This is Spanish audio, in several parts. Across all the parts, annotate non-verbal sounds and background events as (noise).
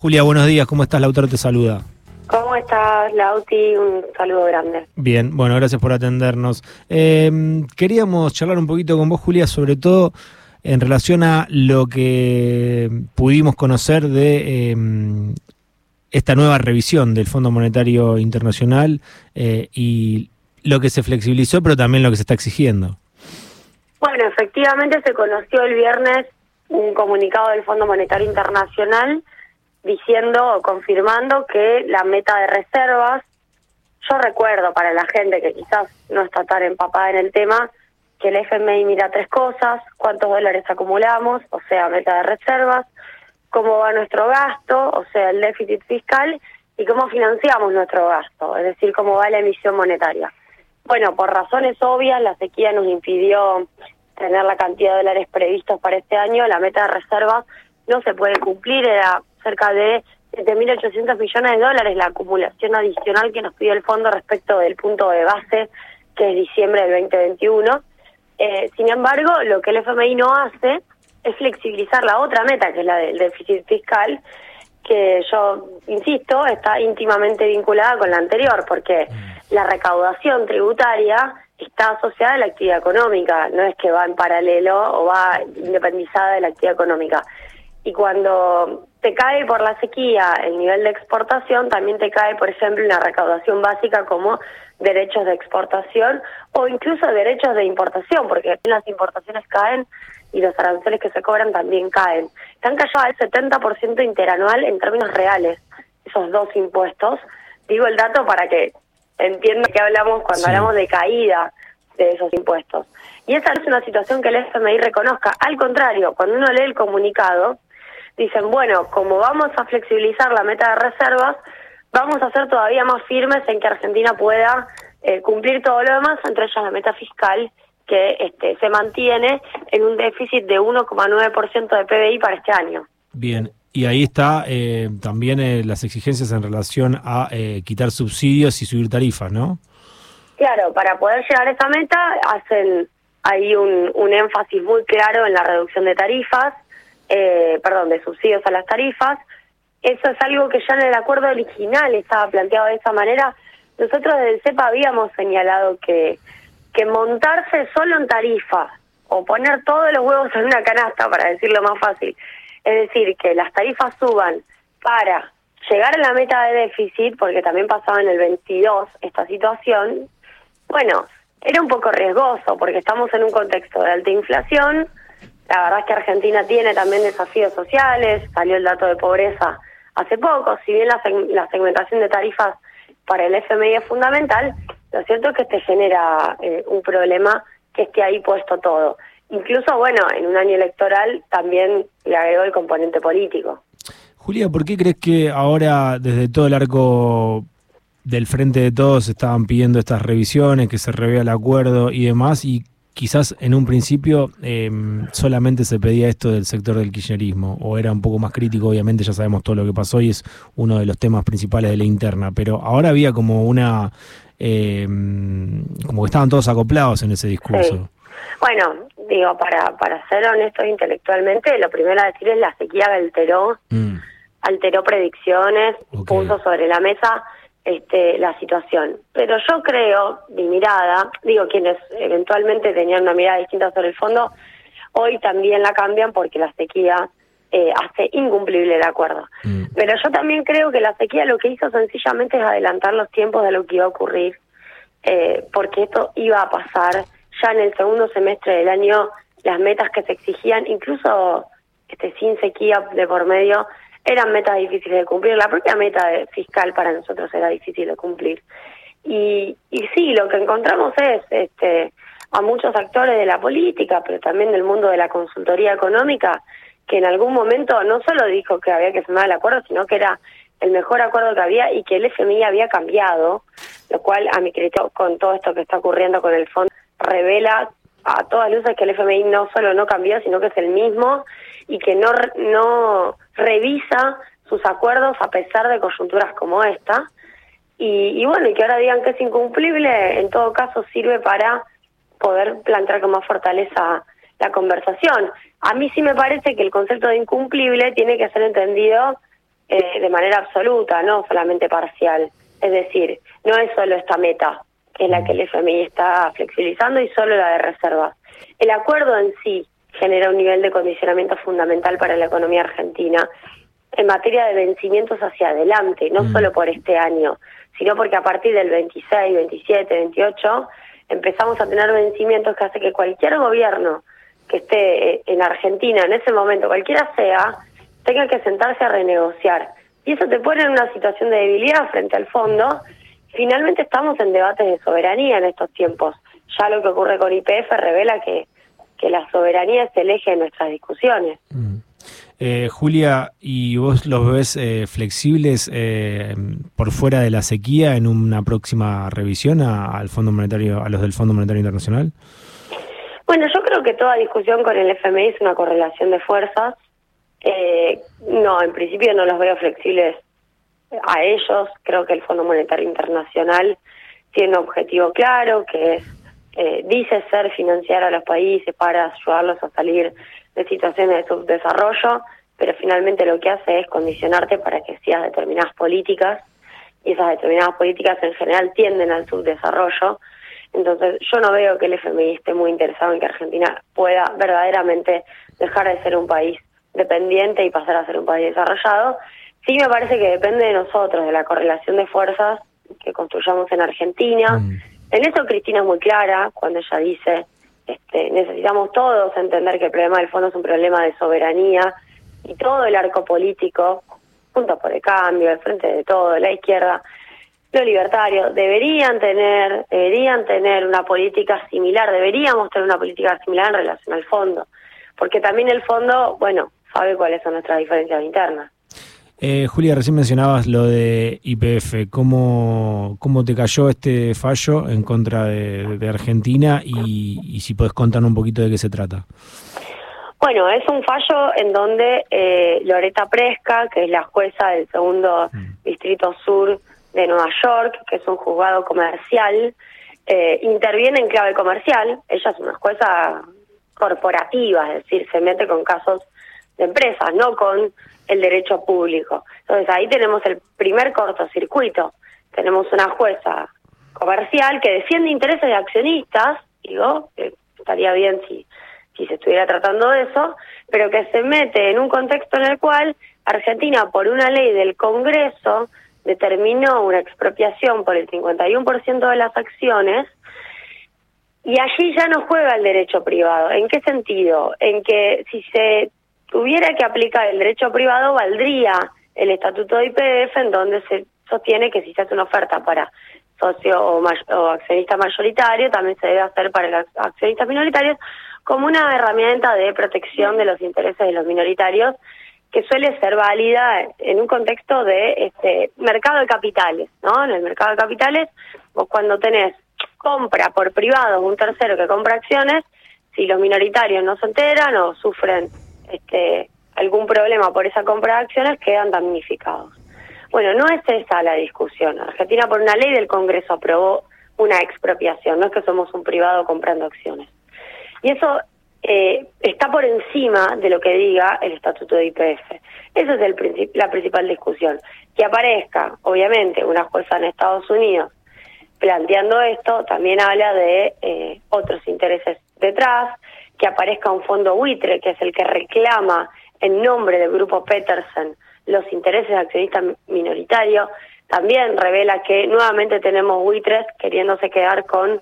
Julia, buenos días, ¿cómo estás? Lautaro te saluda. ¿Cómo estás, Lauti? Un saludo grande. Bien, bueno, gracias por atendernos. Eh, queríamos charlar un poquito con vos, Julia, sobre todo en relación a lo que pudimos conocer de eh, esta nueva revisión del Fondo Monetario Internacional eh, y lo que se flexibilizó, pero también lo que se está exigiendo. Bueno, efectivamente se conoció el viernes un comunicado del Fondo Monetario Internacional diciendo o confirmando que la meta de reservas, yo recuerdo para la gente que quizás no está tan empapada en el tema, que el FMI mira tres cosas, cuántos dólares acumulamos, o sea, meta de reservas, cómo va nuestro gasto, o sea, el déficit fiscal, y cómo financiamos nuestro gasto, es decir, cómo va la emisión monetaria. Bueno, por razones obvias, la sequía nos impidió tener la cantidad de dólares previstos para este año, la meta de reservas no se puede cumplir, era cerca de 7.800 millones de dólares la acumulación adicional que nos pide el fondo respecto del punto de base, que es diciembre del 2021. Eh, sin embargo, lo que el FMI no hace es flexibilizar la otra meta, que es la del déficit fiscal, que yo insisto, está íntimamente vinculada con la anterior, porque mm. la recaudación tributaria está asociada a la actividad económica, no es que va en paralelo o va independizada de la actividad económica. Y cuando te cae por la sequía el nivel de exportación, también te cae, por ejemplo, una recaudación básica como derechos de exportación o incluso derechos de importación, porque las importaciones caen y los aranceles que se cobran también caen. Están callados el 70% interanual en términos reales, esos dos impuestos. Digo el dato para que entiendan que hablamos cuando hablamos de caída de esos impuestos. Y esa no es una situación que el FMI reconozca. Al contrario, cuando uno lee el comunicado, dicen, bueno, como vamos a flexibilizar la meta de reservas, vamos a ser todavía más firmes en que Argentina pueda eh, cumplir todo lo demás, entre ellas la meta fiscal que este, se mantiene en un déficit de 1,9% de PBI para este año. Bien, y ahí está eh, también eh, las exigencias en relación a quitar subsidios y subir tarifas, ¿no? Claro, para poder llegar a esa meta hacen ahí un, un énfasis muy claro en la reducción de tarifas, eh, perdón, de subsidios a las tarifas. Eso es algo que ya en el acuerdo original estaba planteado de esa manera. Nosotros desde el CEPA habíamos señalado que, que montarse solo en tarifa o poner todos los huevos en una canasta, para decirlo más fácil, es decir, que las tarifas suban para llegar a la meta de déficit, porque también pasaba en el 22 esta situación, bueno, era un poco riesgoso, porque estamos en un contexto de alta inflación, la verdad es que Argentina tiene también desafíos sociales, salió el dato de pobreza hace poco, si bien la, segmentación de tarifas para el FMI es fundamental, lo cierto es que te genera eh, un problema que esté ahí puesto todo. Incluso, bueno, en un año electoral también le agregó el componente político. Julia, ¿por qué crees que ahora desde todo el arco del frente de todos estaban pidiendo estas revisiones, que se revea el acuerdo y demás? ¿Y quizás en un principio em, solamente se pedía esto del sector del kirchnerismo, o era un poco más crítico, obviamente ya sabemos todo lo que pasó y es uno de los temas principales de la interna, pero ahora había como una, em, como que estaban todos acoplados en ese discurso. Bueno, digo, para, para ser honestos intelectualmente, lo primero a decir es la sequía alteró, mm. alteró predicciones, puso sobre la mesa este, la situación. Pero yo creo, mi mirada, digo, quienes eventualmente tenían una mirada distinta sobre el fondo, hoy también la cambian porque la sequía eh, hace incumplible el acuerdo. Mm. Pero yo también creo que la sequía lo que hizo sencillamente es adelantar los tiempos de lo que iba a ocurrir, eh, porque esto iba a pasar ya en el segundo semestre del año, las metas que se exigían, incluso este sin sequía de por medio, eran metas difíciles de cumplir. La propia meta fiscal para nosotros era difícil de cumplir. Y, y sí, lo que encontramos es este, a muchos actores de la política, pero también del mundo de la consultoría económica, que en algún momento no solo dijo que había que firmar el acuerdo, sino que era el mejor acuerdo que había y que el FMI había cambiado, lo cual a mi criterio con todo esto que está ocurriendo con el fondo revela a todas luces que el FMI no solo no cambió, sino que es el mismo y que no, no revisa sus acuerdos a pesar de coyunturas como esta. Y, y bueno, y que ahora digan que es incumplible, en todo caso sirve para poder plantear con más fortaleza la conversación. A mí sí me parece que el concepto de incumplible tiene que ser entendido eh, de manera absoluta, no solamente parcial. Es decir, no es solo esta meta, que es la que el FMI está flexibilizando, y solo la de reservas. El acuerdo en sí genera un nivel de condicionamiento fundamental para la economía argentina en materia de vencimientos hacia adelante, no mm. solo por este año, sino porque a partir del 26, 27, 28 empezamos a tener vencimientos que hace que cualquier gobierno que esté en Argentina en ese momento, cualquiera sea, tenga que sentarse a renegociar. Y eso te pone en una situación de debilidad frente al fondo. Finalmente estamos en debates de soberanía en estos tiempos. Ya lo que ocurre con IPF revela que, que la soberanía es el eje de nuestras discusiones. Mm. Eh, Julia, ¿y vos los ves eh, flexibles eh, por fuera de la sequía en una próxima revisión al Fondo Monetario, a los del Fondo Monetario Internacional? Bueno, yo creo que toda discusión con el FMI es una correlación de fuerzas. no, en principio no los veo flexibles a ellos. Creo que el Fondo Monetario Internacional tiene un objetivo claro, que es, dice ser financiar a los países para ayudarlos a salir de situaciones de subdesarrollo, pero finalmente lo que hace es condicionarte para que sigas determinadas políticas y esas determinadas políticas en general tienden al subdesarrollo. Entonces yo no veo que el FMI esté muy interesado en que Argentina pueda verdaderamente dejar de ser un país dependiente y pasar a ser un país desarrollado. Sí me parece que depende de nosotros, de la correlación de fuerzas que construyamos en Argentina. Mm. En eso Cristina es muy clara cuando ella dice este, necesitamos todos entender que el problema del fondo es un problema de soberanía y todo el arco político, junto por el cambio, el frente de todo, la izquierda, lo libertario, deberían tener, deberían tener una política similar, deberíamos tener una política similar en relación al fondo, porque también el fondo, bueno, sabe cuáles son nuestras diferencias internas. Eh, Julia, recién mencionabas lo de IPF. ¿Cómo, cómo te cayó este fallo en contra de, Argentina y, si puedes contar un poquito de qué se trata? Bueno, es un fallo en donde eh, Loreta Presca, que es la jueza del segundo mm. distrito sur de Nueva York, que es un juzgado comercial, eh, interviene en clave comercial. Ella es una jueza corporativa, es decir, se mete con casos de empresas, no con el derecho público. Entonces ahí tenemos el primer cortocircuito. Tenemos una jueza comercial que defiende intereses de accionistas, digo, estaría bien si, si se estuviera tratando de eso, pero que se mete en un contexto en el cual Argentina, por una ley del Congreso, determinó una expropiación por el 51% de las acciones y allí ya no juega el derecho privado. ¿En qué sentido? En que si se tuviera que aplicar el derecho privado, valdría el estatuto de IPF en donde se sostiene que si se hace una oferta para socio o, accionista mayoritario, también se debe hacer para los accionistas minoritarios como una herramienta de protección de los intereses de los minoritarios que suele ser válida en un contexto de este mercado de capitales, ¿no? En el mercado de capitales, vos cuando tenés compra por privado un tercero que compra acciones, si los minoritarios no se enteran o sufren este, algún problema por esa compra de acciones, quedan damnificados. Bueno, no es esa la discusión. Argentina, por una ley del Congreso, aprobó una expropiación, no es que somos un privado comprando acciones. Y eso eh, está por encima de lo que diga el Estatuto de IPF. Esa es el la principal discusión. Que aparezca, obviamente, una jueza en Estados Unidos planteando esto, también habla de eh, otros intereses detrás, que aparezca un fondo buitre, que es el que reclama en nombre del grupo Peterson los intereses de accionistas minoritarios, también revela que nuevamente tenemos buitres queriéndose quedar con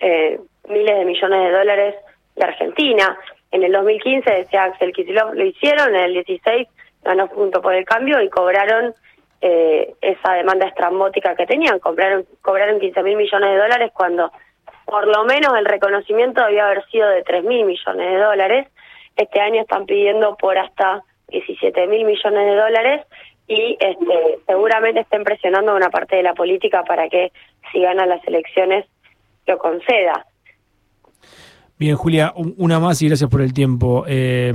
eh, miles de millones de dólares de Argentina. En el 2015 decía Axel Kicillof, lo hicieron, en el 16 ganó punto por el cambio y cobraron eh, esa demanda estrambótica que tenían, cobraron, cobraron 15 mil millones de dólares cuando por lo menos el reconocimiento debía haber sido de 3 mil millones de dólares. Este año están pidiendo por hasta 17 mil millones de dólares y este, seguramente estén presionando a una parte de la política para que si ganan las elecciones lo conceda. Bien, Julia, una más y gracias por el tiempo. Eh,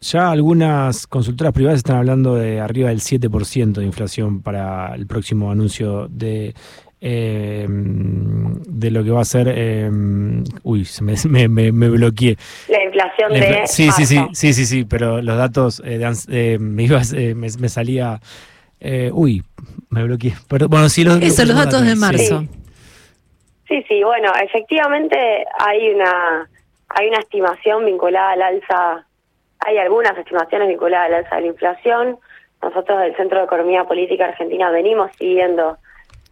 ya algunas consultoras privadas están hablando de arriba del 7% de inflación para el próximo anuncio de eh, de lo que va a ser. Eh, uy, se (laughs) me, me, me, bloqueé. La inflación de. Sí, sí, sí, sí, sí, sí, pero los datos eh, de, me, iba, me, salía. uy, me bloqueé. Pero, bueno, sí, los, Eso, los datos de marzo. Sí. sí, bueno, efectivamente hay una hay una estimación vinculada al alza, hay algunas estimaciones vinculadas al alza de la inflación. Nosotros del Centro de Economía Política Argentina venimos siguiendo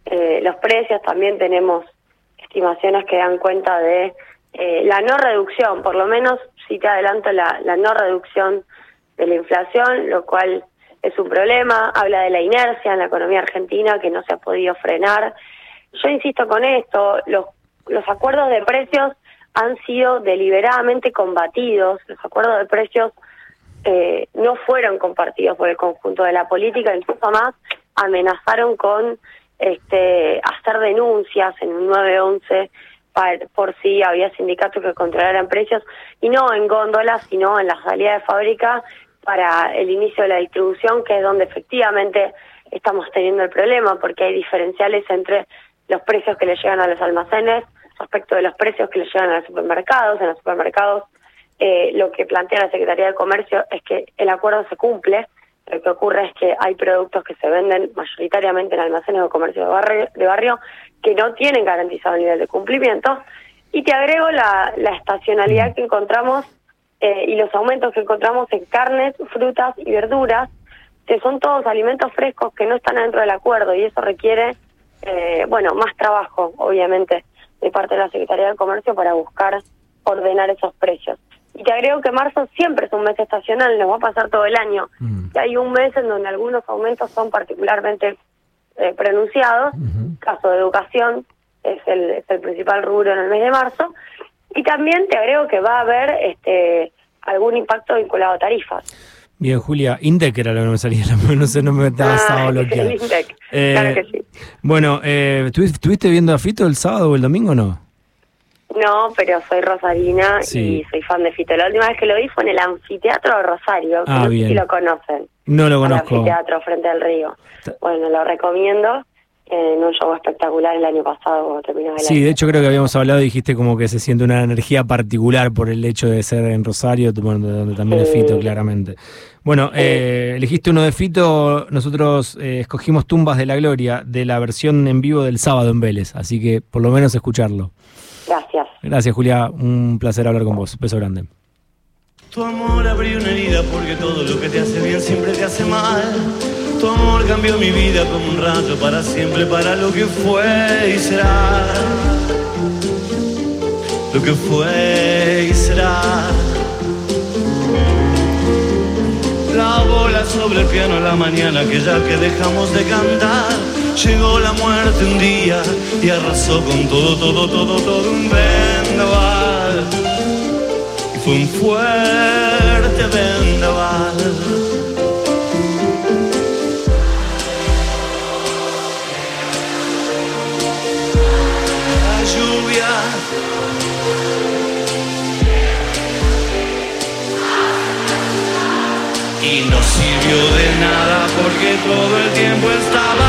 eh, los precios, también tenemos estimaciones que dan cuenta de eh, la no reducción, por lo menos si te adelanto la, la no reducción de la inflación, lo cual es un problema, habla de la inercia en la economía argentina que no se ha podido frenar. Yo insisto con esto, los, los acuerdos de precios han sido deliberadamente combatidos, los acuerdos de precios eh, no fueron compartidos por el conjunto de la política, incluso más amenazaron con este, hacer denuncias en un 911 por si había sindicatos que controlaran precios, y no en góndolas, sino en la salida de fábrica para el inicio de la distribución, que es donde efectivamente estamos teniendo el problema, porque hay diferenciales entre los precios que le llegan a los almacenes respecto de los precios que le llegan a los supermercados. En los supermercados eh, lo que plantea la Secretaría de Comercio es que el acuerdo se cumple, lo que ocurre es que hay productos que se venden mayoritariamente en almacenes o comercio de barrio, de barrio que no tienen garantizado el nivel de cumplimiento. Y te agrego la, la estacionalidad que encontramos eh, y los aumentos que encontramos en carnes, frutas y verduras, que son todos alimentos frescos que no están dentro del acuerdo y eso requiere, eh, bueno, más trabajo, obviamente, de parte de la Secretaría de Comercio para buscar ordenar esos precios. Y te agrego que marzo siempre es un mes estacional, nos va a pasar todo el año. Mm. Hay un mes en donde algunos aumentos son particularmente eh, pronunciados. Caso de educación es el, es el principal rubro en el mes de marzo. Y también te agrego que va a haber este algún impacto vinculado a tarifas. Bien, Julia, Indec era lo que me salía, (laughs) no sé, no me estaba ah, (laughs) bloqueado. Eh, claro que sí. Bueno, eh, ¿estuviste viendo a Fito el sábado o el domingo o no? No, pero soy rosarina y soy fan de Fito. La última vez que lo vi fue en el anfiteatro de Rosario, ah, no sé si lo conocen. No lo conozco. El anfiteatro frente al río. Bueno, lo recomiendo en un show espectacular el año pasado terminó el Sí, de hecho creo que habíamos hablado y dijiste como que se siente una energía particular por el hecho de ser en Rosario, donde también es Fito, claramente. Bueno, eh, elegiste uno de Fito, nosotros eh, escogimos Tumbas de la Gloria de la versión en vivo del sábado en Vélez, así que por lo menos escucharlo. Gracias. Julia. Un placer hablar con vos. Beso grande. Tu amor abrió una herida porque todo lo que te hace bien siempre te hace mal. Tu amor cambió mi vida como un rayo para siempre, para lo que fue y será. Lo que fue y será. La bola sobre el piano la mañana, que ya que dejamos de cantar Llegó la muerte un día y arrasó con todo, todo, todo, todo un vendaval. Fue un fuerte vendaval. La lluvia y no sirvió de nada porque todo el tiempo estaba